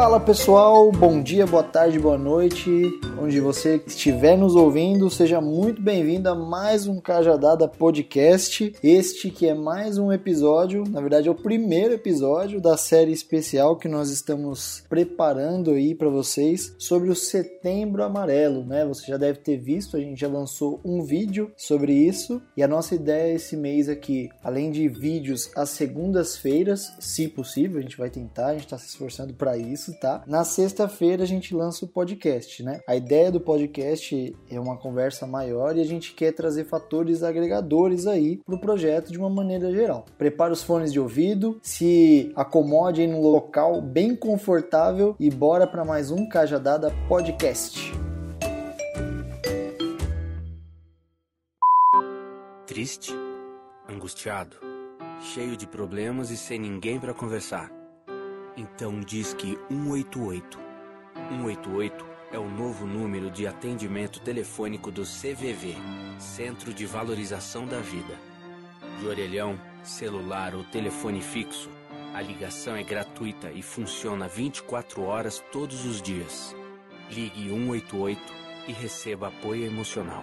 Fala pessoal, bom dia, boa tarde, boa noite. Onde você estiver nos ouvindo, seja muito bem-vindo a mais um Cajadada Podcast. Este que é mais um episódio, na verdade é o primeiro episódio da série especial que nós estamos preparando aí para vocês sobre o Setembro Amarelo, né? Você já deve ter visto, a gente já lançou um vídeo sobre isso e a nossa ideia esse mês aqui, além de vídeos às segundas-feiras, se possível, a gente vai tentar, a gente está se esforçando para isso tá? Na sexta-feira a gente lança o podcast, né? A ideia do podcast é uma conversa maior e a gente quer trazer fatores agregadores aí pro projeto de uma maneira geral. Prepare os fones de ouvido, se acomode aí num local bem confortável e bora para mais um Cajadada Podcast. Triste, angustiado, cheio de problemas e sem ninguém para conversar. Então diz que 188. 188 é o novo número de atendimento telefônico do CVV, Centro de Valorização da Vida. De orelhão, celular ou telefone fixo, a ligação é gratuita e funciona 24 horas todos os dias. Ligue 188 e receba apoio emocional.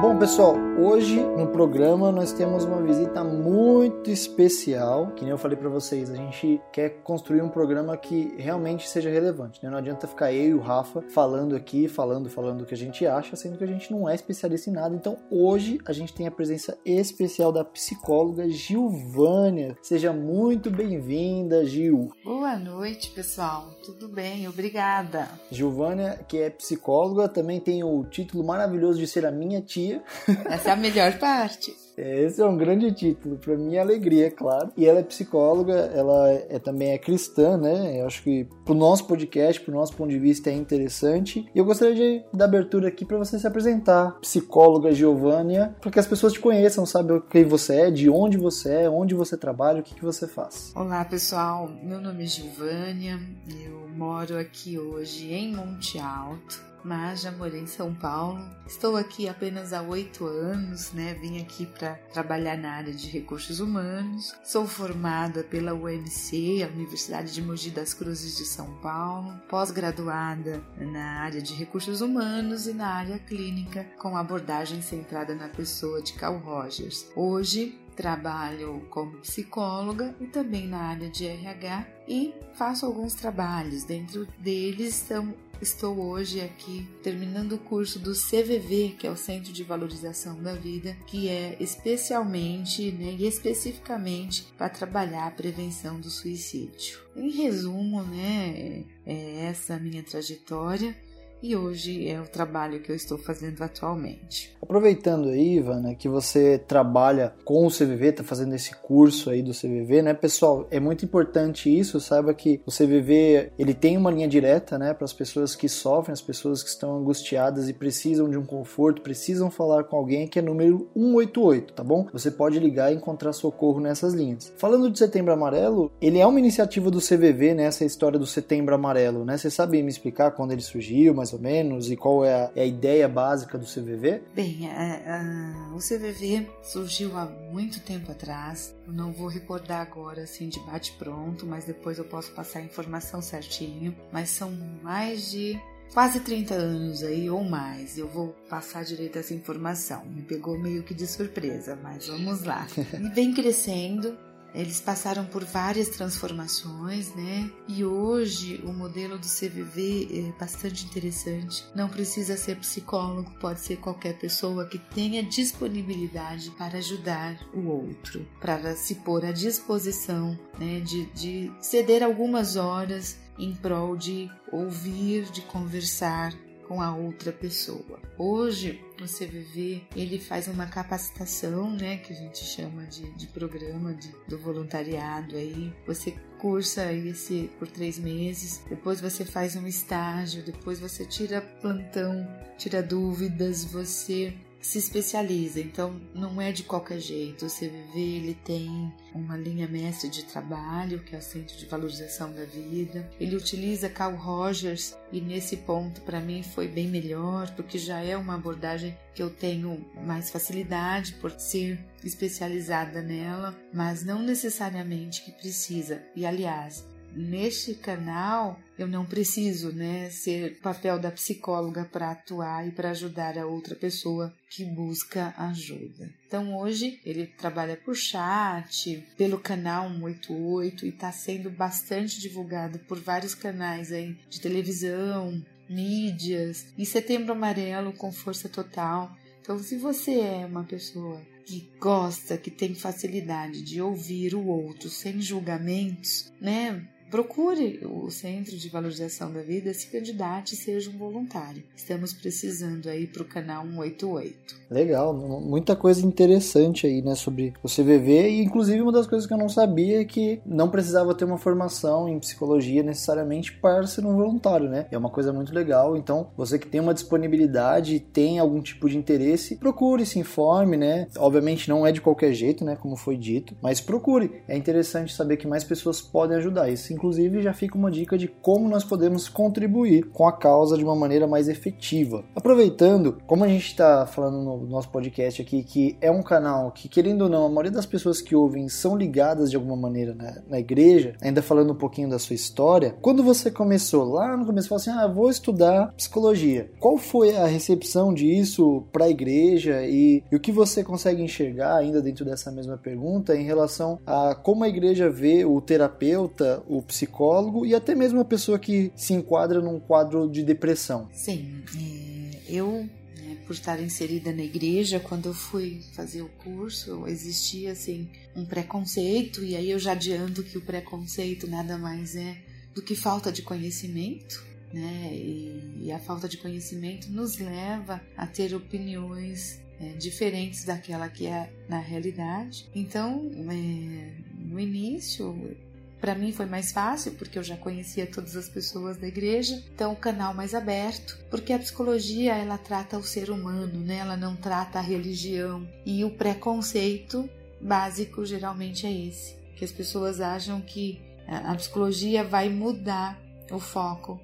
Bom, pessoal, hoje no programa nós temos uma visita muito especial. Que nem eu falei para vocês, a gente quer construir um programa que realmente seja relevante. Né? Não adianta ficar eu e o Rafa falando aqui, falando, falando o que a gente acha, sendo que a gente não é especialista em nada. Então, hoje a gente tem a presença especial da psicóloga Gilvânia. Seja muito bem-vinda, Gil. Boa noite, pessoal. Tudo bem? Obrigada. Gilvânia, que é psicóloga, também tem o título maravilhoso de ser a minha tia essa é a melhor parte. Esse é um grande título, para minha alegria, é claro. E ela é psicóloga, ela é, também é cristã, né? Eu acho que pro nosso podcast, pro nosso ponto de vista é interessante. E eu gostaria de dar abertura aqui para você se apresentar, psicóloga Giovânia, para que as pessoas te conheçam, saibam quem você é, de onde você é, onde você trabalha, o que, que você faz. Olá, pessoal. Meu nome é Giovânia, eu moro aqui hoje em Monte Alto mas já morei em São Paulo. Estou aqui apenas há oito anos, né? Vim aqui para trabalhar na área de recursos humanos. Sou formada pela UMC, a Universidade de Mogi das Cruzes de São Paulo, pós-graduada na área de recursos humanos e na área clínica, com abordagem centrada na pessoa de Carl Rogers. Hoje trabalho como psicóloga e também na área de RH e faço alguns trabalhos. Dentro deles são Estou hoje aqui terminando o curso do CVV, que é o Centro de Valorização da Vida, que é especialmente né, e especificamente para trabalhar a prevenção do suicídio. Em resumo, né, é essa a minha trajetória e hoje é o trabalho que eu estou fazendo atualmente. Aproveitando aí, Ivana, que você trabalha com o CVV, está fazendo esse curso aí do CVV, né, pessoal? É muito importante isso, saiba que o CVV ele tem uma linha direta, né, para as pessoas que sofrem, as pessoas que estão angustiadas e precisam de um conforto, precisam falar com alguém, que é número 188, tá bom? Você pode ligar e encontrar socorro nessas linhas. Falando de Setembro Amarelo, ele é uma iniciativa do CVV, né, essa história do Setembro Amarelo, né? Você sabe me explicar quando ele surgiu, mas mais ou menos, e qual é a, é a ideia básica do CVV? Bem, a, é, a, o CVV surgiu há muito tempo atrás. Eu não vou recordar agora assim de bate pronto, mas depois eu posso passar a informação certinho. Mas são mais de quase 30 anos aí ou mais. Eu vou passar direito essa informação. Me pegou meio que de surpresa, mas vamos lá. E vem crescendo eles passaram por várias transformações, né? E hoje o modelo do CVV é bastante interessante. Não precisa ser psicólogo, pode ser qualquer pessoa que tenha disponibilidade para ajudar o outro, para se pôr à disposição, né? De, de ceder algumas horas em prol de ouvir, de conversar com a outra pessoa. Hoje, o CVV ele faz uma capacitação, né, que a gente chama de, de programa de, do voluntariado aí. Você cursa esse por três meses, depois você faz um estágio, depois você tira plantão, tira dúvidas, você se especializa, então não é de qualquer jeito. O CVV ele tem uma linha mestre de trabalho, que é o Centro de Valorização da Vida. Ele utiliza Carl Rogers e nesse ponto para mim foi bem melhor, porque já é uma abordagem que eu tenho mais facilidade por ser especializada nela, mas não necessariamente que precisa. E aliás, neste canal eu não preciso, né, ser papel da psicóloga para atuar e para ajudar a outra pessoa que busca ajuda. Então hoje ele trabalha por chat, pelo canal 188 e está sendo bastante divulgado por vários canais aí de televisão, mídias e Setembro Amarelo com força total. Então se você é uma pessoa que gosta, que tem facilidade de ouvir o outro sem julgamentos, né? Procure o Centro de Valorização da Vida, se candidate e seja um voluntário. Estamos precisando aí para o canal 188. Legal, muita coisa interessante aí, né, sobre o CVV e inclusive uma das coisas que eu não sabia é que não precisava ter uma formação em psicologia necessariamente para ser um voluntário, né? É uma coisa muito legal. Então, você que tem uma disponibilidade, tem algum tipo de interesse, procure, se informe, né? Obviamente não é de qualquer jeito, né, como foi dito, mas procure. É interessante saber que mais pessoas podem ajudar. Isso inclusive já fica uma dica de como nós podemos contribuir com a causa de uma maneira mais efetiva. Aproveitando, como a gente está falando no nosso podcast aqui, que é um canal que, querendo ou não, a maioria das pessoas que ouvem são ligadas de alguma maneira na, na igreja, ainda falando um pouquinho da sua história, quando você começou lá no começo, falou assim: ah, vou estudar psicologia. Qual foi a recepção disso para a igreja e, e o que você consegue enxergar ainda dentro dessa mesma pergunta em relação a como a igreja vê o terapeuta, o psicólogo e até mesmo a pessoa que se enquadra num quadro de depressão. Sim, é, eu né, por estar inserida na igreja, quando eu fui fazer o curso, existia assim um preconceito e aí eu já adianto que o preconceito nada mais é do que falta de conhecimento, né? E, e a falta de conhecimento nos leva a ter opiniões é, diferentes daquela que é na realidade. Então, é, no início para mim foi mais fácil porque eu já conhecia todas as pessoas da igreja, então o canal mais aberto, porque a psicologia ela trata o ser humano, né? Ela não trata a religião e o preconceito básico geralmente é esse, que as pessoas acham que a psicologia vai mudar o foco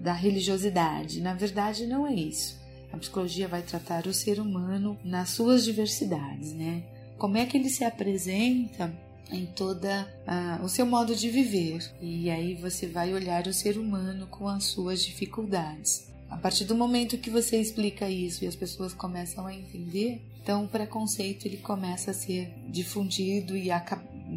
da religiosidade. Na verdade, não é isso. A psicologia vai tratar o ser humano nas suas diversidades, né? Como é que ele se apresenta em toda o seu modo de viver. E aí você vai olhar o ser humano com as suas dificuldades. A partir do momento que você explica isso e as pessoas começam a entender, então o preconceito ele começa a ser difundido e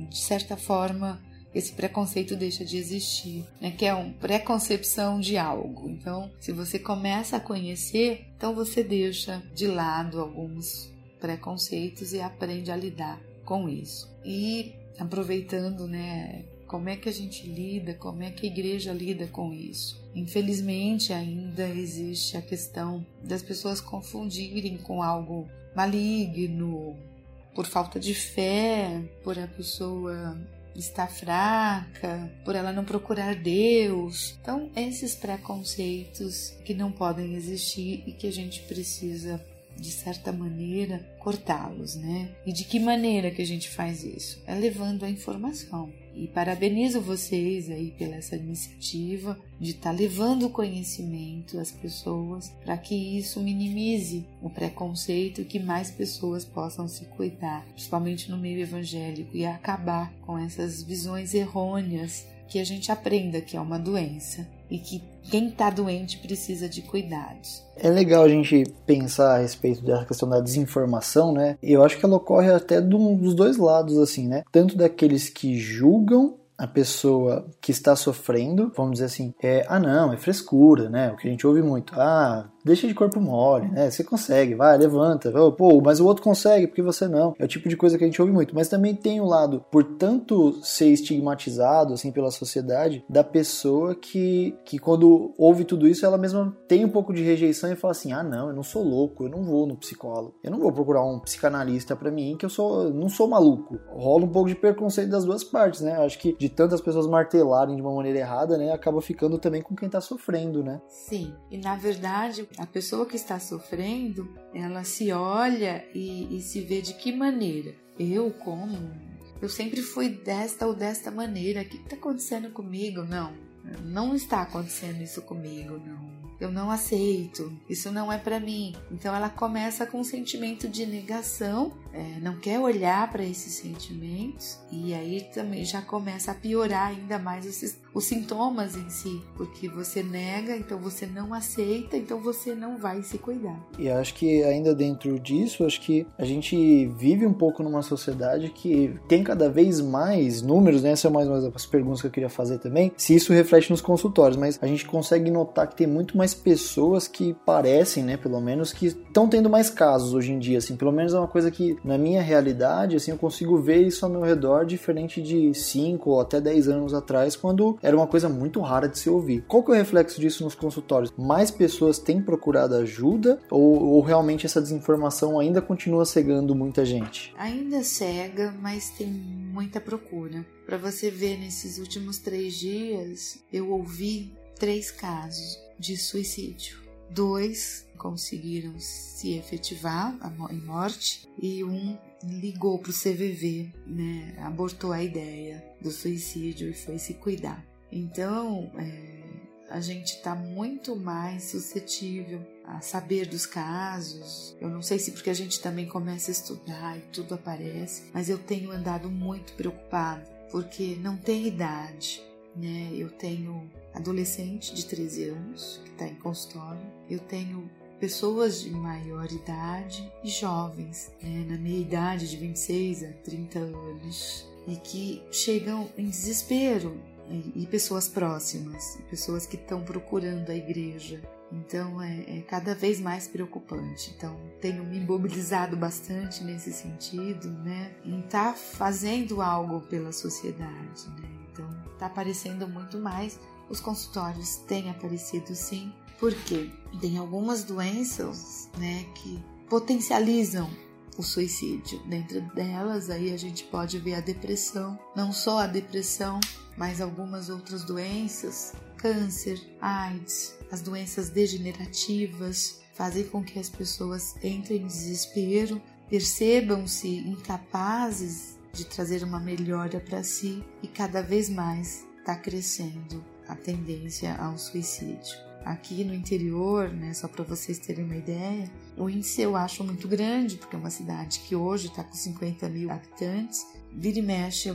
de certa forma esse preconceito deixa de existir, né? que é uma preconcepção de algo. Então, se você começa a conhecer, então você deixa de lado alguns preconceitos e aprende a lidar com isso. E aproveitando, né, como é que a gente lida, como é que a igreja lida com isso. Infelizmente, ainda existe a questão das pessoas confundirem com algo maligno, por falta de fé, por a pessoa estar fraca, por ela não procurar Deus. Então, esses preconceitos que não podem existir e que a gente precisa de certa maneira, cortá-los, né? E de que maneira que a gente faz isso? É levando a informação. E parabenizo vocês aí pela essa iniciativa de estar tá levando o conhecimento às pessoas para que isso minimize o preconceito e que mais pessoas possam se cuidar, principalmente no meio evangélico, e acabar com essas visões errôneas que a gente aprenda que é uma doença e que quem está doente precisa de cuidados. É legal a gente pensar a respeito dessa questão da desinformação, né? Eu acho que ela ocorre até dos dois lados, assim, né? Tanto daqueles que julgam a pessoa que está sofrendo, vamos dizer assim, é, ah não, é frescura, né? O que a gente ouve muito, ah, deixa de corpo mole, né? Você consegue, vai, levanta. Pô, mas o outro consegue, porque você não. É o tipo de coisa que a gente ouve muito. Mas também tem o lado, por tanto ser estigmatizado, assim, pela sociedade, da pessoa que, que quando ouve tudo isso, ela mesma tem um pouco de rejeição e fala assim: ah, não, eu não sou louco, eu não vou no psicólogo. Eu não vou procurar um psicanalista para mim, que eu sou, não sou maluco. Rola um pouco de preconceito das duas partes, né? Acho que de tantas pessoas martelarem de uma maneira errada, né, acaba ficando também com quem tá sofrendo, né? Sim. E na verdade, a pessoa que está sofrendo, ela se olha e, e se vê de que maneira? Eu como? Eu sempre fui desta ou desta maneira. O que está acontecendo comigo? Não, não está acontecendo isso comigo, não eu não aceito, isso não é para mim. Então ela começa com um sentimento de negação, é, não quer olhar para esses sentimentos e aí também já começa a piorar ainda mais esses, os sintomas em si, porque você nega, então você não aceita, então você não vai se cuidar. E acho que ainda dentro disso, acho que a gente vive um pouco numa sociedade que tem cada vez mais números, né? Essa é mais uma das perguntas que eu queria fazer também, se isso reflete nos consultórios, mas a gente consegue notar que tem muito mais pessoas que parecem, né, pelo menos, que estão tendo mais casos hoje em dia, assim, pelo menos é uma coisa que na minha realidade, assim, eu consigo ver isso ao meu redor diferente de 5 ou até 10 anos atrás, quando era uma coisa muito rara de se ouvir. Qual que é o reflexo disso nos consultórios? Mais pessoas têm procurado ajuda ou, ou realmente essa desinformação ainda continua cegando muita gente? Ainda cega, mas tem muita procura. Para você ver, nesses últimos três dias, eu ouvi três casos de suicídio. Dois conseguiram se efetivar em morte e um ligou para o CVV, né, abortou a ideia do suicídio e foi se cuidar. Então, é, a gente está muito mais suscetível a saber dos casos. Eu não sei se porque a gente também começa a estudar e tudo aparece, mas eu tenho andado muito preocupada porque não tem idade, né? Eu tenho adolescente de 13 anos que está em consultório, eu tenho pessoas de maior idade e jovens, né? na minha idade de 26 a 30 anos, e que chegam em desespero e, e pessoas próximas, pessoas que estão procurando a igreja. Então é, é, cada vez mais preocupante. Então tenho me mobilizado bastante nesse sentido, né? Em estar tá fazendo algo pela sociedade, né? Então está aparecendo muito mais. Os consultórios têm aparecido sim, porque tem algumas doenças, né, que potencializam o suicídio. Dentro delas, aí a gente pode ver a depressão, não só a depressão, mas algumas outras doenças, câncer, AIDS, as doenças degenerativas, fazem com que as pessoas entrem em desespero, percebam-se incapazes de trazer uma melhora para si e cada vez mais está crescendo a tendência ao suicídio. Aqui no interior, né, só para vocês terem uma ideia, o índice eu acho muito grande, porque é uma cidade que hoje está com 50 mil habitantes, vira e mexe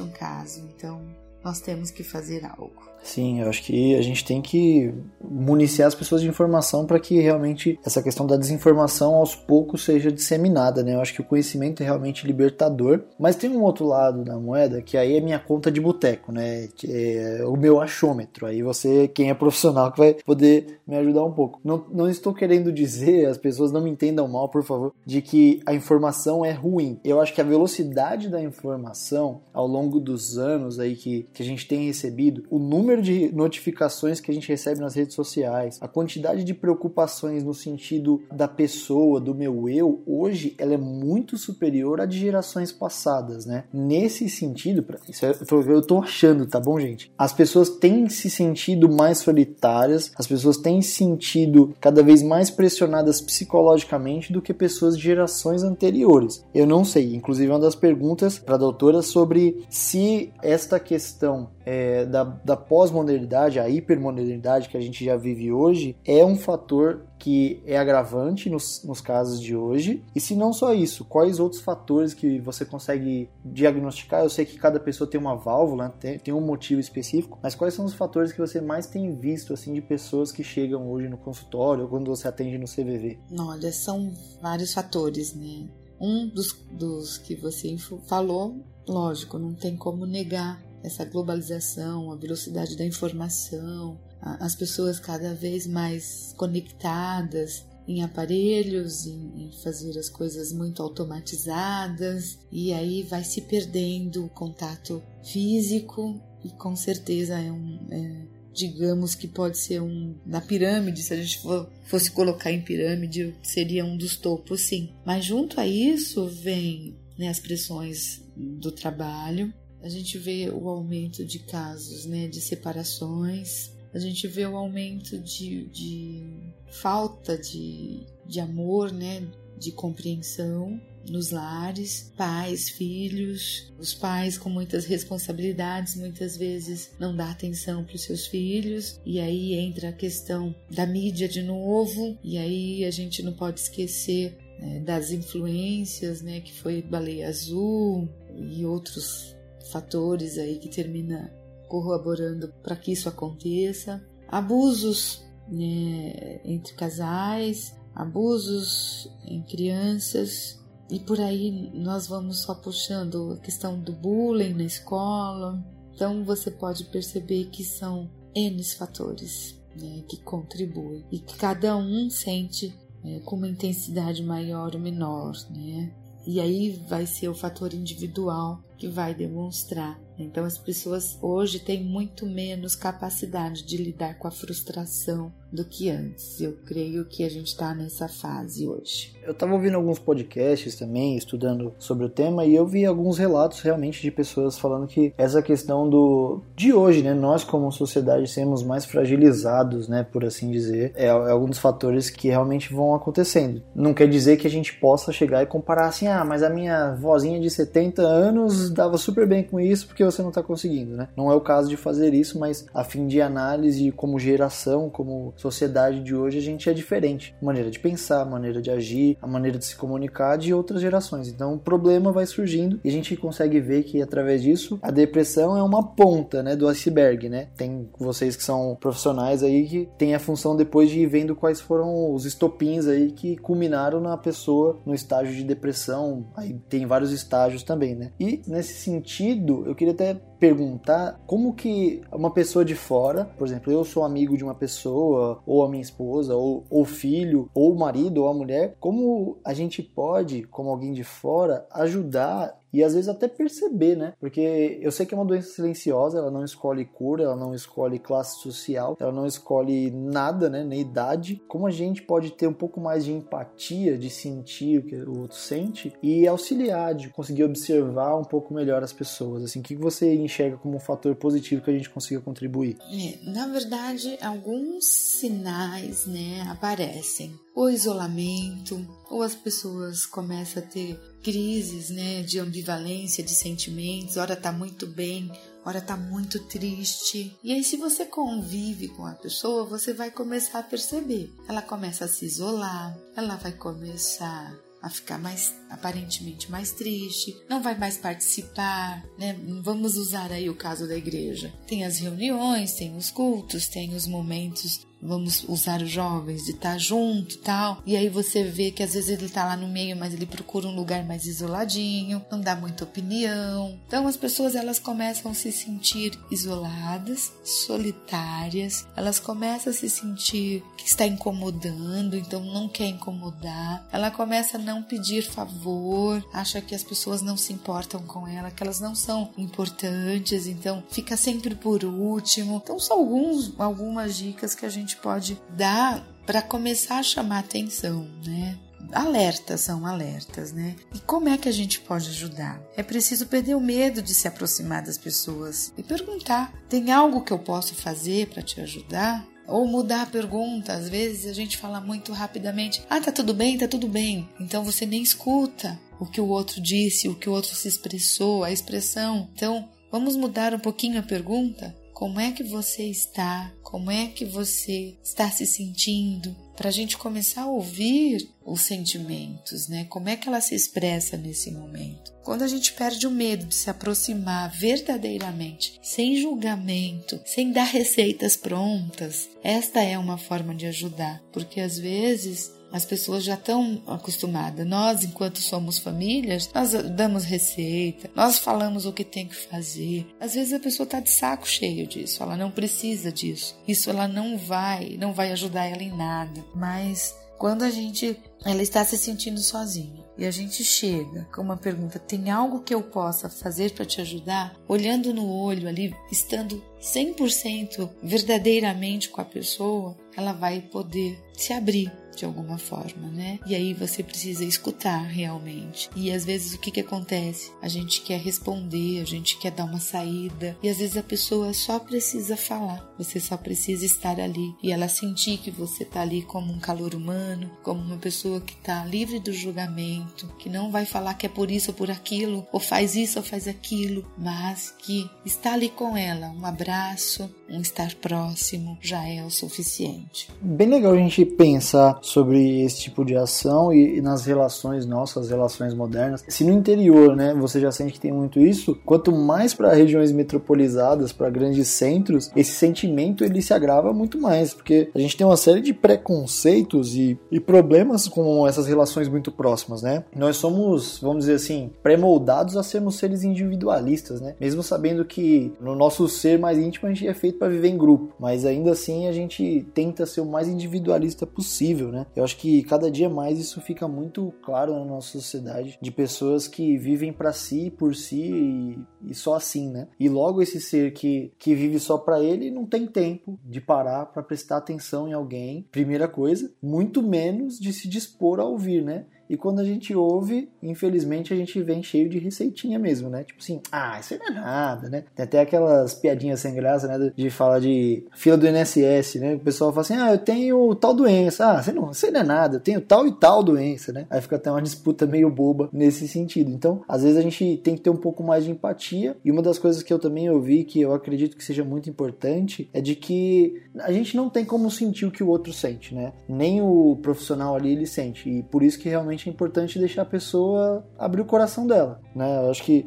um caso, então nós temos que fazer algo. Sim, eu acho que a gente tem que municiar as pessoas de informação para que realmente essa questão da desinformação aos poucos seja disseminada, né? Eu acho que o conhecimento é realmente libertador, mas tem um outro lado da moeda que aí é minha conta de boteco, né? É o meu achômetro. Aí você, quem é profissional, que vai poder me ajudar um pouco. Não, não estou querendo dizer, as pessoas não me entendam mal, por favor, de que a informação é ruim. Eu acho que a velocidade da informação ao longo dos anos aí que, que a gente tem recebido, o número número de notificações que a gente recebe nas redes sociais, a quantidade de preocupações no sentido da pessoa, do meu eu, hoje ela é muito superior à de gerações passadas, né? Nesse sentido, isso é, eu tô achando, tá bom, gente? As pessoas têm se sentido mais solitárias, as pessoas têm se sentido cada vez mais pressionadas psicologicamente do que pessoas de gerações anteriores. Eu não sei, inclusive uma das perguntas para a doutora sobre se esta questão é, da, da pós-modernidade, a hipermodernidade que a gente já vive hoje, é um fator que é agravante nos, nos casos de hoje. E se não só isso, quais outros fatores que você consegue diagnosticar? Eu sei que cada pessoa tem uma válvula, tem, tem um motivo específico, mas quais são os fatores que você mais tem visto assim de pessoas que chegam hoje no consultório ou quando você atende no CVV? Olha, são vários fatores, né? Um dos, dos que você falou, lógico, não tem como negar essa globalização, a velocidade da informação, as pessoas cada vez mais conectadas em aparelhos, em, em, fazer as coisas muito automatizadas, e aí vai se perdendo o contato físico, e com certeza é um. É, digamos que pode ser um. Na pirâmide, se a gente for, fosse colocar em pirâmide, seria um dos topos, sim. Mas junto a isso vem né, as pressões do trabalho, a gente vê o aumento de casos né, de separações, a gente vê o aumento de, de falta de, de amor, né, de compreensão nos lares, pais, filhos, os pais com muitas responsabilidades, muitas vezes não dá atenção para os seus filhos, e aí entra a questão da mídia de novo, e aí a gente não pode esquecer né, das influências, né, que foi Baleia Azul e outros fatores aí que termina corroborando para que isso aconteça. Abusos né, entre casais, abusos em crianças, e por aí nós vamos só puxando a questão do bullying na escola. Então você pode perceber que são N fatores né, que contribuem e que cada um sente é, com uma intensidade maior ou menor, né? E aí vai ser o fator individual que vai demonstrar então as pessoas hoje têm muito menos capacidade de lidar com a frustração do que antes. Eu creio que a gente está nessa fase hoje. Eu estava ouvindo alguns podcasts também, estudando sobre o tema, e eu vi alguns relatos realmente de pessoas falando que essa questão do de hoje, né, nós como sociedade sermos mais fragilizados, né, por assim dizer, é, é fatores que realmente vão acontecendo. Não quer dizer que a gente possa chegar e comparar assim, ah, mas a minha vozinha de 70 anos dava super bem com isso porque você não está conseguindo, né? Não é o caso de fazer isso, mas a fim de análise como geração, como sociedade de hoje, a gente é diferente. A maneira de pensar, a maneira de agir, a maneira de se comunicar de outras gerações. Então o problema vai surgindo e a gente consegue ver que através disso a depressão é uma ponta, né, do iceberg, né? Tem vocês que são profissionais aí que tem a função depois de ir vendo quais foram os estopins aí que culminaram na pessoa no estágio de depressão. Aí tem vários estágios também, né? E nesse sentido, eu queria até perguntar como que uma pessoa de fora, por exemplo, eu sou amigo de uma pessoa, ou a minha esposa, ou o filho, ou o marido, ou a mulher, como a gente pode, como alguém de fora, ajudar e às vezes até perceber, né? Porque eu sei que é uma doença silenciosa, ela não escolhe cura, ela não escolhe classe social, ela não escolhe nada, né? Nem idade. Como a gente pode ter um pouco mais de empatia, de sentir o que o outro sente e auxiliar, de conseguir observar um pouco melhor as pessoas. Assim, o que você enxerga como um fator positivo que a gente consiga contribuir? É, na verdade, alguns sinais, né, aparecem. O isolamento, ou as pessoas começam a ter crises, né, de ambivalência de sentimentos, ora tá muito bem, ora tá muito triste. E aí se você convive com a pessoa, você vai começar a perceber. Ela começa a se isolar, ela vai começar a ficar mais aparentemente mais triste, não vai mais participar, né? Vamos usar aí o caso da igreja. Tem as reuniões, tem os cultos, tem os momentos vamos usar os jovens, de estar junto tal. E aí você vê que às vezes ele tá lá no meio, mas ele procura um lugar mais isoladinho, não dá muita opinião. Então as pessoas elas começam a se sentir isoladas, solitárias, elas começam a se sentir que está incomodando, então não quer incomodar. Ela começa a não pedir favor, acha que as pessoas não se importam com ela, que elas não são importantes, então fica sempre por último. Então são alguns algumas dicas que a gente gente pode dar para começar a chamar atenção, né? Alertas são alertas, né? E como é que a gente pode ajudar? É preciso perder o medo de se aproximar das pessoas e perguntar: tem algo que eu posso fazer para te ajudar? Ou mudar a pergunta. Às vezes a gente fala muito rapidamente: ah, tá tudo bem, tá tudo bem. Então você nem escuta o que o outro disse, o que o outro se expressou, a expressão. Então vamos mudar um pouquinho a pergunta? Como é que você está? Como é que você está se sentindo? Para a gente começar a ouvir os sentimentos, né? Como é que ela se expressa nesse momento? Quando a gente perde o medo de se aproximar verdadeiramente, sem julgamento, sem dar receitas prontas, esta é uma forma de ajudar, porque às vezes as pessoas já estão acostumadas. Nós, enquanto somos famílias, nós damos receita, nós falamos o que tem que fazer. Às vezes a pessoa está de saco cheio disso, ela não precisa disso. Isso ela não vai, não vai ajudar ela em nada. Mas quando a gente ela está se sentindo sozinha e a gente chega com uma pergunta: tem algo que eu possa fazer para te ajudar? Olhando no olho ali, estando 100% verdadeiramente com a pessoa, ela vai poder se abrir de alguma forma, né? E aí você precisa escutar realmente. E às vezes o que que acontece? A gente quer responder, a gente quer dar uma saída, e às vezes a pessoa só precisa falar. Você só precisa estar ali e ela sentir que você tá ali como um calor humano, como uma pessoa que tá livre do julgamento, que não vai falar que é por isso ou por aquilo, ou faz isso ou faz aquilo, mas que está ali com ela, um abraço, um estar próximo já é o suficiente. Bem legal a gente pensar sobre esse tipo de ação e, e nas relações nossas, relações modernas. Se no interior, né, você já sente que tem muito isso, quanto mais para regiões metropolizadas, para grandes centros, esse sentimento ele se agrava muito mais, porque a gente tem uma série de preconceitos e, e problemas com essas relações muito próximas, né? Nós somos, vamos dizer assim, pré-moldados a sermos seres individualistas, né? Mesmo sabendo que no nosso ser mais íntimo a gente é feito para viver em grupo, mas ainda assim a gente tenta ser o mais individualista possível, né? Eu acho que cada dia mais isso fica muito claro na nossa sociedade de pessoas que vivem para si, por si e, e, só assim, né? E logo esse ser que, que vive só para ele não tem tempo de parar para prestar atenção em alguém, primeira coisa, muito menos de se dispor a ouvir, né? E quando a gente ouve, infelizmente a gente vem cheio de receitinha mesmo, né? Tipo assim, ah, isso não é nada, né? Tem até aquelas piadinhas sem graça, né? De falar de fila do NSS, né? O pessoal fala assim, ah, eu tenho tal doença. Ah, você não, você não é nada, eu tenho tal e tal doença, né? Aí fica até uma disputa meio boba nesse sentido. Então, às vezes a gente tem que ter um pouco mais de empatia. E uma das coisas que eu também ouvi, que eu acredito que seja muito importante, é de que a gente não tem como sentir o que o outro sente, né? Nem o profissional ali ele sente. E por isso que realmente é importante deixar a pessoa abrir o coração dela, né? Eu acho que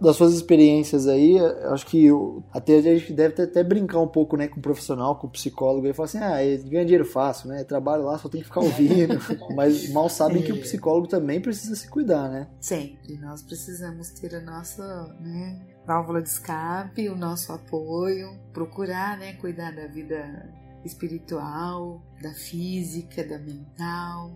das suas experiências aí, acho que até a gente deve até brincar um pouco, né, com o profissional, com o psicólogo e falar assim, ah, ganha dinheiro fácil, né? Trabalho lá, só tem que ficar ouvindo. Mas mal sabem que o psicólogo também precisa se cuidar, né? Sempre. Nós precisamos ter a nossa, né, válvula de escape, o nosso apoio, procurar, né, cuidar da vida espiritual, da física, da mental,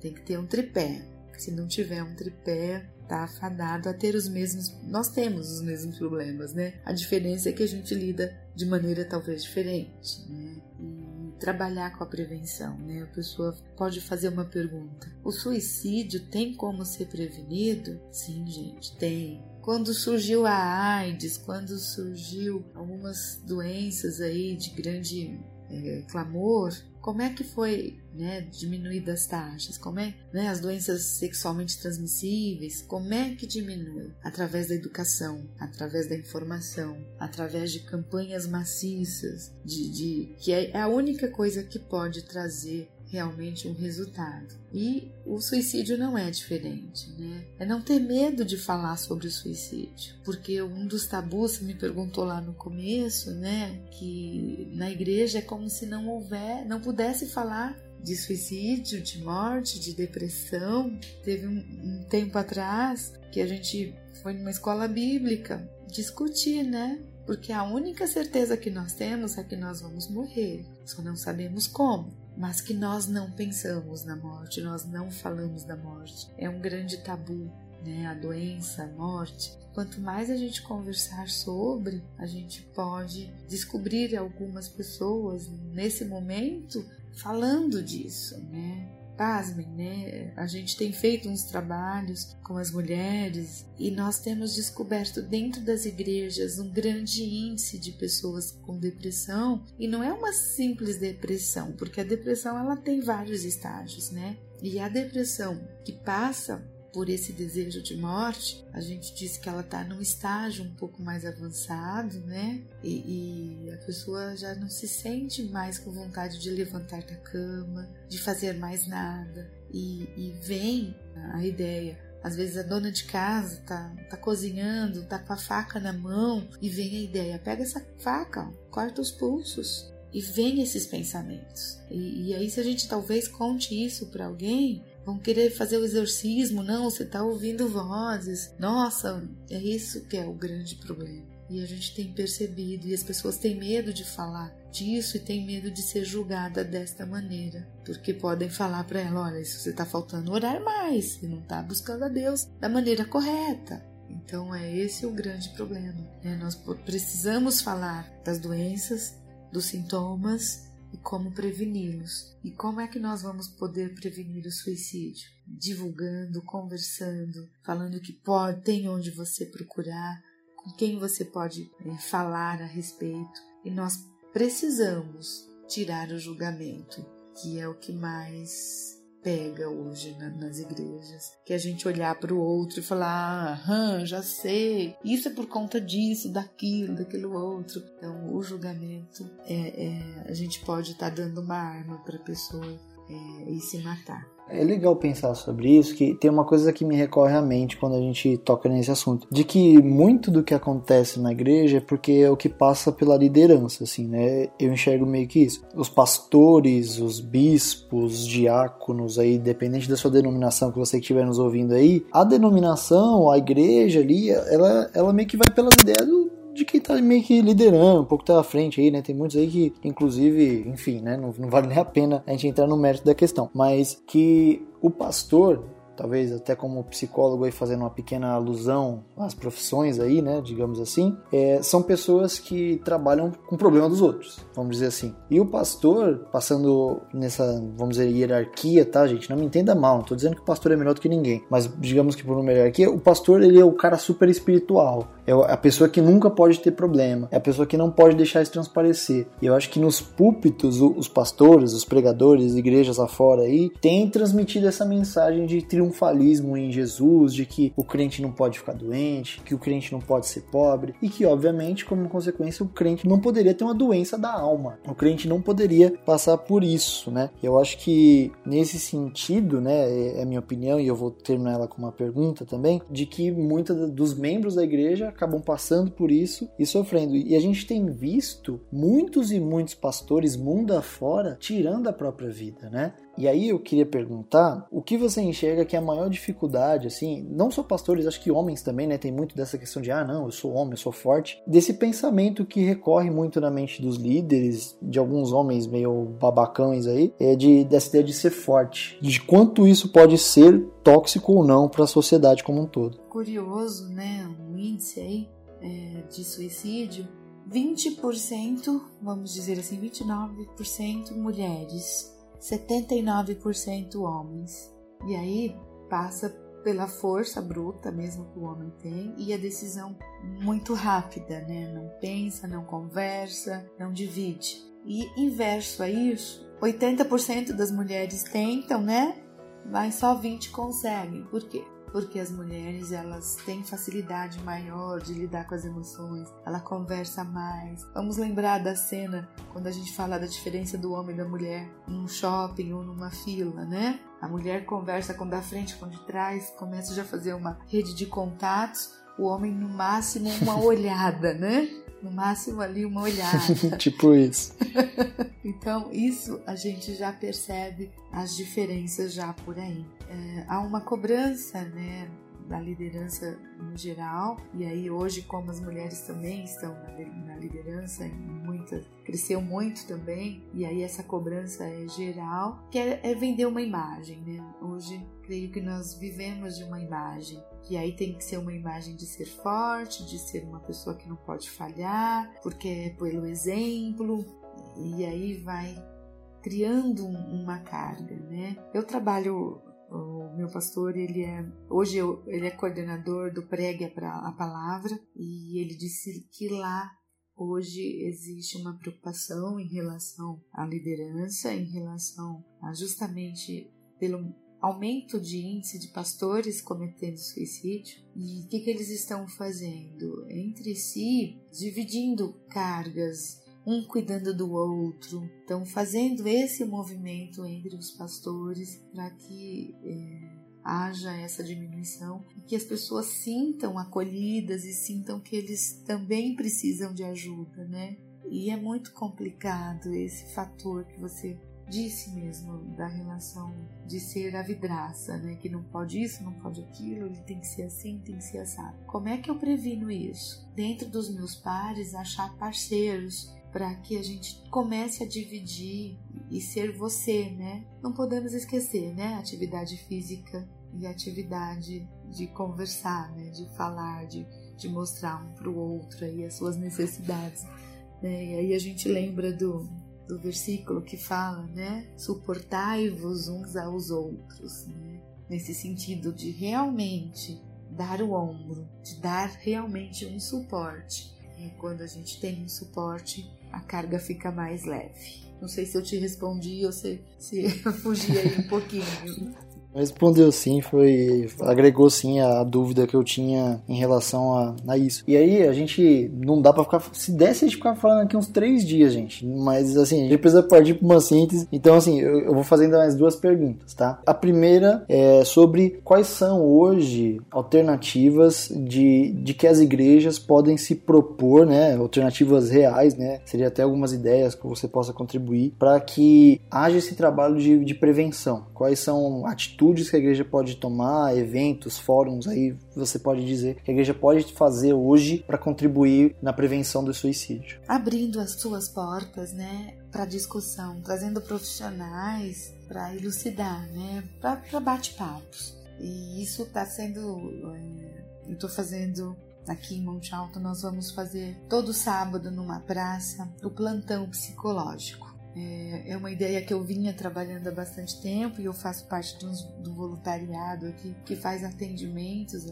tem que ter um tripé. Se não tiver um tripé, tá afadado a ter os mesmos. Nós temos os mesmos problemas, né? A diferença é que a gente lida de maneira talvez diferente, né? E trabalhar com a prevenção, né? A pessoa pode fazer uma pergunta: o suicídio tem como ser prevenido? Sim, gente, tem quando surgiu a AIDS, quando surgiu algumas doenças aí de grande é, clamor, como é que foi né, diminuídas as taxas? Como é né, as doenças sexualmente transmissíveis? Como é que diminui? Através da educação, através da informação, através de campanhas maciças, de, de que é a única coisa que pode trazer realmente um resultado. E o suicídio não é diferente, né? É não ter medo de falar sobre o suicídio, porque um dos tabus você me perguntou lá no começo, né, que na igreja é como se não houver, não pudesse falar de suicídio, de morte, de depressão. Teve um, um tempo atrás que a gente foi numa escola bíblica discutir, né? Porque a única certeza que nós temos é que nós vamos morrer, só não sabemos como mas que nós não pensamos na morte, nós não falamos da morte. É um grande tabu, né? A doença, a morte. Quanto mais a gente conversar sobre, a gente pode descobrir algumas pessoas nesse momento falando disso, né? Pasmem, né? A gente tem feito uns trabalhos com as mulheres e nós temos descoberto dentro das igrejas um grande índice de pessoas com depressão e não é uma simples depressão, porque a depressão ela tem vários estágios, né? E a depressão que passa por esse desejo de morte, a gente diz que ela está num estágio um pouco mais avançado, né? E, e, a pessoa já não se sente mais com vontade de levantar da cama, de fazer mais nada. E, e vem a ideia. Às vezes a dona de casa tá, tá cozinhando, tá com a faca na mão e vem a ideia: pega essa faca, corta os pulsos. E vem esses pensamentos. E, e aí, se a gente talvez conte isso para alguém, vão querer fazer o exorcismo. Não, você está ouvindo vozes. Nossa, é isso que é o grande problema. E a gente tem percebido, e as pessoas têm medo de falar disso e têm medo de ser julgada desta maneira. Porque podem falar para ela: olha, isso você está faltando orar mais, você não está buscando a Deus da maneira correta. Então é esse o grande problema. Né? Nós precisamos falar das doenças, dos sintomas e como preveni-los. E como é que nós vamos poder prevenir o suicídio? Divulgando, conversando, falando que pode, tem onde você procurar, com quem você pode é, falar a respeito. E nós precisamos tirar o julgamento, que é o que mais pega hoje na, nas igrejas. Que a gente olhar para o outro e falar: ah, já sei, isso é por conta disso, daquilo, daquilo outro. Então, o julgamento, é, é a gente pode estar tá dando uma arma para a pessoa é, e se matar. É legal pensar sobre isso, que tem uma coisa que me recorre à mente quando a gente toca nesse assunto, de que muito do que acontece na igreja é porque é o que passa pela liderança, assim, né? Eu enxergo meio que isso. Os pastores, os bispos, os diáconos aí, dependente da sua denominação que você estiver nos ouvindo aí, a denominação, a igreja ali, ela, ela meio que vai pelas ideias do, de quem tá meio que liderando, um pouco tá à frente aí, né? Tem muitos aí que, inclusive, enfim, né? Não, não vale nem a pena a gente entrar no mérito da questão. Mas que o pastor, talvez até como psicólogo aí fazendo uma pequena alusão às profissões aí, né, digamos assim, é, são pessoas que trabalham com o problema dos outros, vamos dizer assim. E o pastor, passando nessa, vamos dizer, hierarquia, tá, gente? Não me entenda mal, não tô dizendo que o pastor é melhor do que ninguém, mas digamos que por uma hierarquia, o pastor ele é o cara super espiritual, é a pessoa que nunca pode ter problema, é a pessoa que não pode deixar isso transparecer. E eu acho que nos púlpitos, os pastores, os pregadores, igrejas afora aí, têm transmitido essa mensagem de triunfo triunfalismo em Jesus, de que o crente não pode ficar doente, que o crente não pode ser pobre e que, obviamente, como consequência, o crente não poderia ter uma doença da alma. O crente não poderia passar por isso, né? Eu acho que nesse sentido, né, é, é minha opinião e eu vou terminar ela com uma pergunta também, de que muitos dos membros da igreja acabam passando por isso e sofrendo. E a gente tem visto muitos e muitos pastores mundo afora tirando a própria vida, né? E aí eu queria perguntar, o que você enxerga que é a maior dificuldade, assim, não só pastores, acho que homens também, né, tem muito dessa questão de, ah, não, eu sou homem, eu sou forte, desse pensamento que recorre muito na mente dos líderes, de alguns homens meio babacões aí, é de, dessa ideia de ser forte, de quanto isso pode ser tóxico ou não para a sociedade como um todo. Curioso, né, um índice aí é, de suicídio, 20%, vamos dizer assim, 29% mulheres 79% homens. E aí passa pela força bruta mesmo que o homem tem e a decisão muito rápida, né? Não pensa, não conversa, não divide. E inverso a isso, 80% das mulheres tentam, né? Mas só 20 conseguem. Por quê? Porque as mulheres elas têm facilidade maior de lidar com as emoções, ela conversa mais. Vamos lembrar da cena quando a gente fala da diferença do homem e da mulher num shopping ou numa fila, né? A mulher conversa com da frente, com de trás, começa já a fazer uma rede de contatos, o homem no máximo uma olhada, né? No máximo ali uma olhada. tipo isso. então, isso a gente já percebe as diferenças já por aí. É, há uma cobrança, né? Da liderança no geral e aí hoje como as mulheres também estão na, na liderança muita cresceu muito também e aí essa cobrança é geral que é, é, vender uma imagem né hoje creio que nós vivemos de uma imagem que aí tem que ser uma imagem de ser forte de ser uma pessoa que não pode falhar porque é pelo exemplo e aí vai criando uma carga, né? Eu trabalho o meu pastor, ele é hoje eu, ele é coordenador do Pregue a Palavra e ele disse que lá hoje existe uma preocupação em relação à liderança, em relação a justamente pelo aumento de índice de pastores cometendo suicídio. E o que, que eles estão fazendo? Entre si, dividindo cargas um cuidando do outro. Então, fazendo esse movimento entre os pastores para que é, haja essa diminuição e que as pessoas sintam acolhidas e sintam que eles também precisam de ajuda, né? E é muito complicado esse fator que você disse mesmo da relação de ser a vidraça, né? Que não pode isso, não pode aquilo, ele tem que ser assim, tem que ser assado. Como é que eu previno isso? Dentro dos meus pares, achar parceiros para que a gente comece a dividir e ser você, né? Não podemos esquecer, né? Atividade física e atividade de conversar, né? De falar, de, de mostrar um para o outro aí as suas necessidades. Né? E aí a gente lembra do do versículo que fala, né? Suportai-vos uns aos outros, né? Nesse sentido de realmente dar o ombro, de dar realmente um suporte. E quando a gente tem um suporte, a carga fica mais leve. Não sei se eu te respondi ou se, se fugi aí um pouquinho. Respondeu sim, foi agregou sim a dúvida que eu tinha em relação a, a isso. E aí a gente não dá para ficar, se desse a gente ficar falando aqui uns três dias, gente. Mas assim, a gente precisa partir para uma síntese. Então assim, eu, eu vou fazer ainda mais duas perguntas, tá? A primeira é sobre quais são hoje alternativas de, de que as igrejas podem se propor, né? Alternativas reais, né? Seria até algumas ideias que você possa contribuir para que haja esse trabalho de, de prevenção. Quais são atitudes atitudes que a igreja pode tomar, eventos, fóruns, aí você pode dizer que a igreja pode fazer hoje para contribuir na prevenção do suicídio? Abrindo as suas portas, né, para discussão, trazendo profissionais para elucidar, né, para bate-papos. E isso está sendo, é, eu estou fazendo aqui em Monte Alto, nós vamos fazer todo sábado numa praça o plantão psicológico. É, é uma ideia que eu vinha trabalhando há bastante tempo e eu faço parte do, do voluntariado aqui que faz atendimentos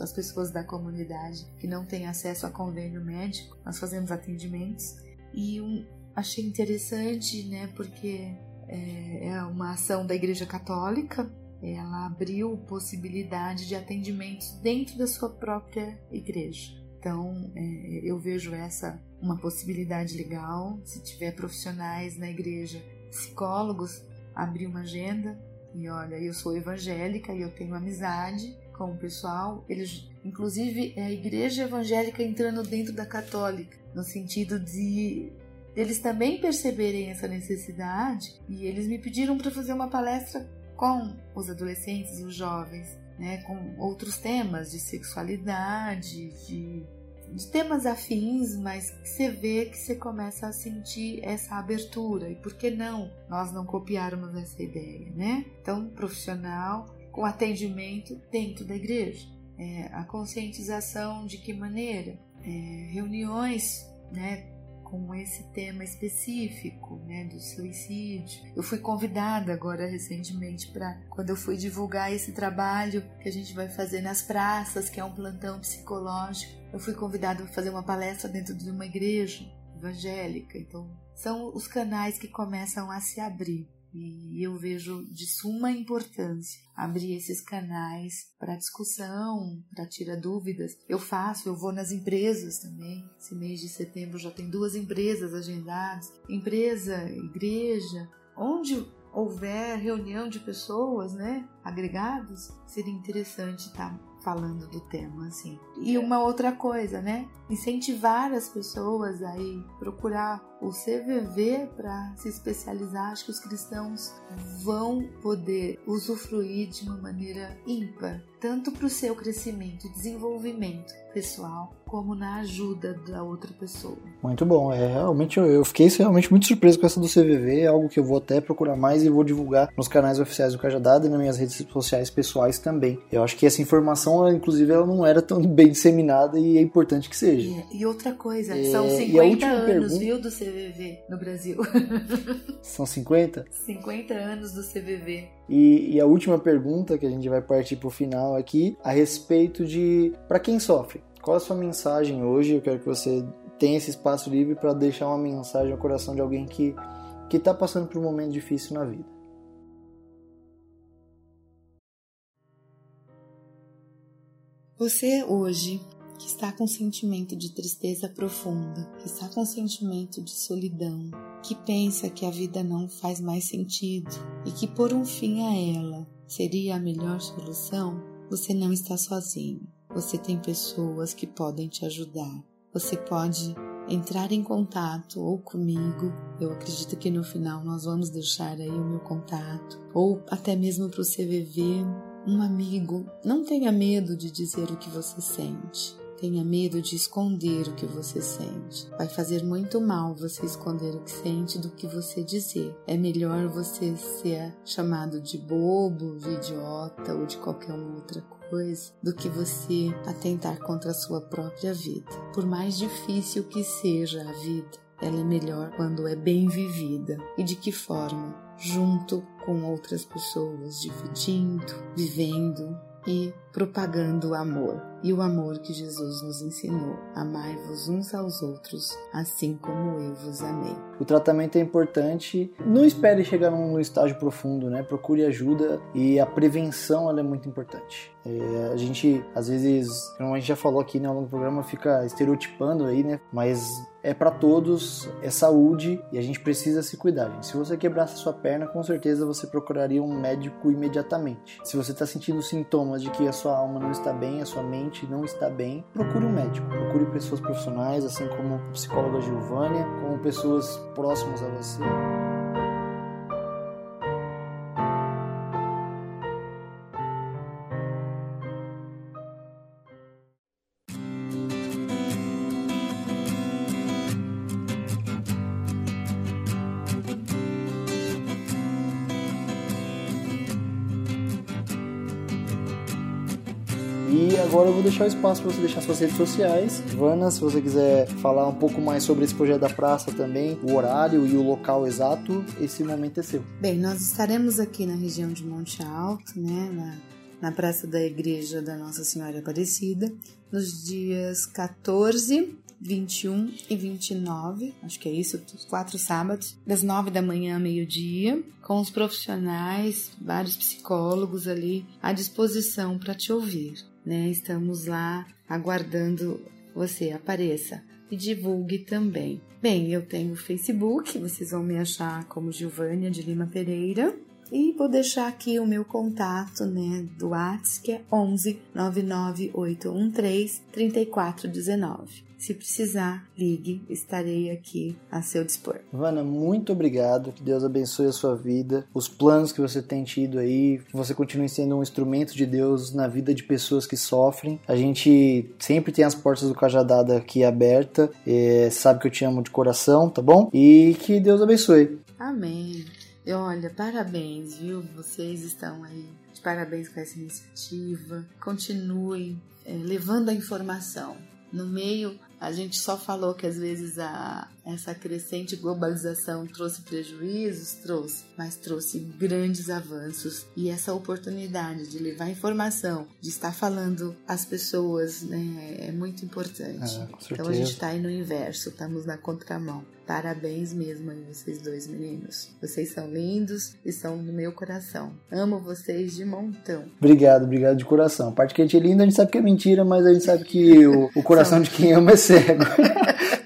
às pessoas da comunidade que não têm acesso a convênio médico. Nós fazemos atendimentos e um, achei interessante, né, porque é, é uma ação da Igreja Católica ela abriu possibilidade de atendimentos dentro da sua própria igreja. Então, é, eu vejo essa uma possibilidade legal. Se tiver profissionais na igreja, psicólogos, abrir uma agenda e olha, eu sou evangélica e eu tenho amizade com o pessoal. Eles, inclusive, é a igreja evangélica entrando dentro da católica, no sentido de eles também perceberem essa necessidade e eles me pediram para fazer uma palestra com os adolescentes e os jovens né, com outros temas de sexualidade, de, de temas afins, mas você vê que você começa a sentir essa abertura. E por que não nós não copiarmos essa ideia, né? Então, profissional com atendimento dentro da igreja. É, a conscientização de que maneira? É, reuniões né, com esse tema específico, né, do suicídio. Eu fui convidada agora recentemente para quando eu fui divulgar esse trabalho que a gente vai fazer nas praças, que é um plantão psicológico. Eu fui convidada para fazer uma palestra dentro de uma igreja evangélica. Então, são os canais que começam a se abrir. E eu vejo de suma importância abrir esses canais para discussão, para tirar dúvidas. Eu faço, eu vou nas empresas também. Esse mês de setembro já tem duas empresas agendadas. Empresa, igreja, onde houver reunião de pessoas, né, agregados, seria interessante estar tá falando do tema, assim. E uma outra coisa, né? Incentivar as pessoas a ir procurar o CVV para se especializar. Acho que os cristãos vão poder usufruir de uma maneira ímpar, tanto para o seu crescimento e desenvolvimento pessoal, como na ajuda da outra pessoa. Muito bom, é realmente eu, fiquei realmente muito surpreso com essa do CVV, é algo que eu vou até procurar mais e vou divulgar nos canais oficiais do Cajadada e nas minhas redes sociais pessoais também. Eu acho que essa informação, inclusive, ela não era tão bem disseminada e é importante que seja. E, e outra coisa, é, são 50 anos, pergunta... viu, do CVV no Brasil. São 50? 50 anos do CVV. E, e, a última pergunta que a gente vai partir para o final aqui, a respeito de para quem sofre. Qual a sua mensagem hoje? Eu quero que você tenha esse espaço livre para deixar uma mensagem ao coração de alguém que que está passando por um momento difícil na vida. Você hoje que está com sentimento de tristeza profunda, que está com sentimento de solidão, que pensa que a vida não faz mais sentido e que por um fim a ela seria a melhor solução, você não está sozinho. Você tem pessoas que podem te ajudar. Você pode entrar em contato ou comigo, eu acredito que no final nós vamos deixar aí o meu contato, ou até mesmo para o CVV, um amigo, não tenha medo de dizer o que você sente. Tenha medo de esconder o que você sente. Vai fazer muito mal você esconder o que sente do que você dizer. É melhor você ser chamado de bobo, de idiota ou de qualquer outra coisa do que você atentar contra a sua própria vida. Por mais difícil que seja a vida, ela é melhor quando é bem vivida. E de que forma? Junto com outras pessoas, dividindo, vivendo e propagando o amor e o amor que Jesus nos ensinou. Amai-vos uns aos outros, assim como eu vos amei. O tratamento é importante. Não espere chegar num estágio profundo, né? Procure ajuda e a prevenção é muito importante. É, a gente, às vezes, como a gente já falou aqui né, ao longo do programa, fica estereotipando aí, né? Mas é para todos, é saúde e a gente precisa se cuidar. Gente. Se você quebrasse a sua perna, com certeza você procuraria um médico imediatamente. Se você está sentindo sintomas de que a sua alma não está bem, a sua mente não está bem, procure um médico. Procure pessoas profissionais, assim como a psicóloga Giovânia, como pessoas próximas a você. Agora eu vou deixar o espaço para você deixar suas redes sociais. Vana, se você quiser falar um pouco mais sobre esse projeto da praça também, o horário e o local exato, esse momento é seu. Bem, nós estaremos aqui na região de Monte Alto, né, na, na Praça da Igreja da Nossa Senhora Aparecida, nos dias 14, 21 e 29, acho que é isso, quatro sábados, das 9 da manhã ao meio-dia, com os profissionais, vários psicólogos ali à disposição para te ouvir né? Estamos lá aguardando você apareça e divulgue também. Bem, eu tenho o Facebook, vocês vão me achar como Gilvânia de Lima Pereira. E vou deixar aqui o meu contato, né, do WhatsApp, que é 11 99813 3419. Se precisar, ligue, estarei aqui a seu dispor. Vana, muito obrigado. Que Deus abençoe a sua vida, os planos que você tem tido aí, que você continue sendo um instrumento de Deus na vida de pessoas que sofrem. A gente sempre tem as portas do Cajadada aqui aberta. É, sabe que eu te amo de coração, tá bom? E que Deus abençoe. Amém. E olha, parabéns, viu? Vocês estão aí. De parabéns com essa iniciativa. Continue é, levando a informação. No meio a gente só falou que às vezes a, essa crescente globalização trouxe prejuízos, trouxe, mas trouxe grandes avanços e essa oportunidade de levar informação, de estar falando às pessoas, né, é muito importante. É, então a gente está aí no inverso, estamos na contramão. Parabéns mesmo aí vocês dois meninos. Vocês são lindos e são do meu coração. Amo vocês de montão. Obrigado, obrigado de coração. A parte que a gente é linda, a gente sabe que é mentira, mas a gente sabe que o, o coração de quem ama é cego.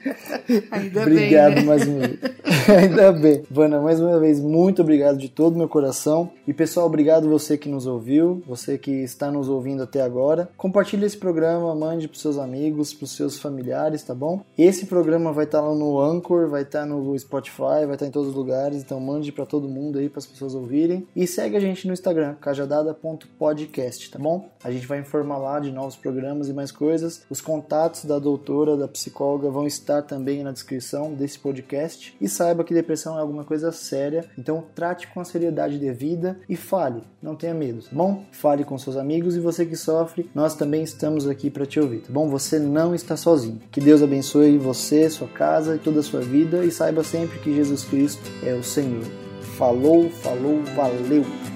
Ainda obrigado bem, né? mais uma vez. Ainda bem. Vana, mais uma vez, muito obrigado de todo o meu coração. E pessoal, obrigado você que nos ouviu, você que está nos ouvindo até agora. Compartilhe esse programa, mande para seus amigos, para seus familiares, tá bom? Esse programa vai estar lá no Anchor, vai estar no Spotify, vai estar em todos os lugares, então mande para todo mundo aí, para as pessoas ouvirem. E segue a gente no Instagram, cajadada.podcast, tá bom? A gente vai informar lá de novos programas e mais coisas. Os contatos da doutora, da psicóloga vão estar também na descrição desse podcast. E saiba que depressão é alguma coisa séria, então trate com a seriedade devida e fale, não tenha medo, tá bom? Fale com seus amigos e você que sofre, nós também estamos aqui para te ouvir, tá bom? Você não está sozinho. Que Deus abençoe você, sua casa e toda a sua vida e saiba sempre que Jesus Cristo é o Senhor. Falou, falou, valeu!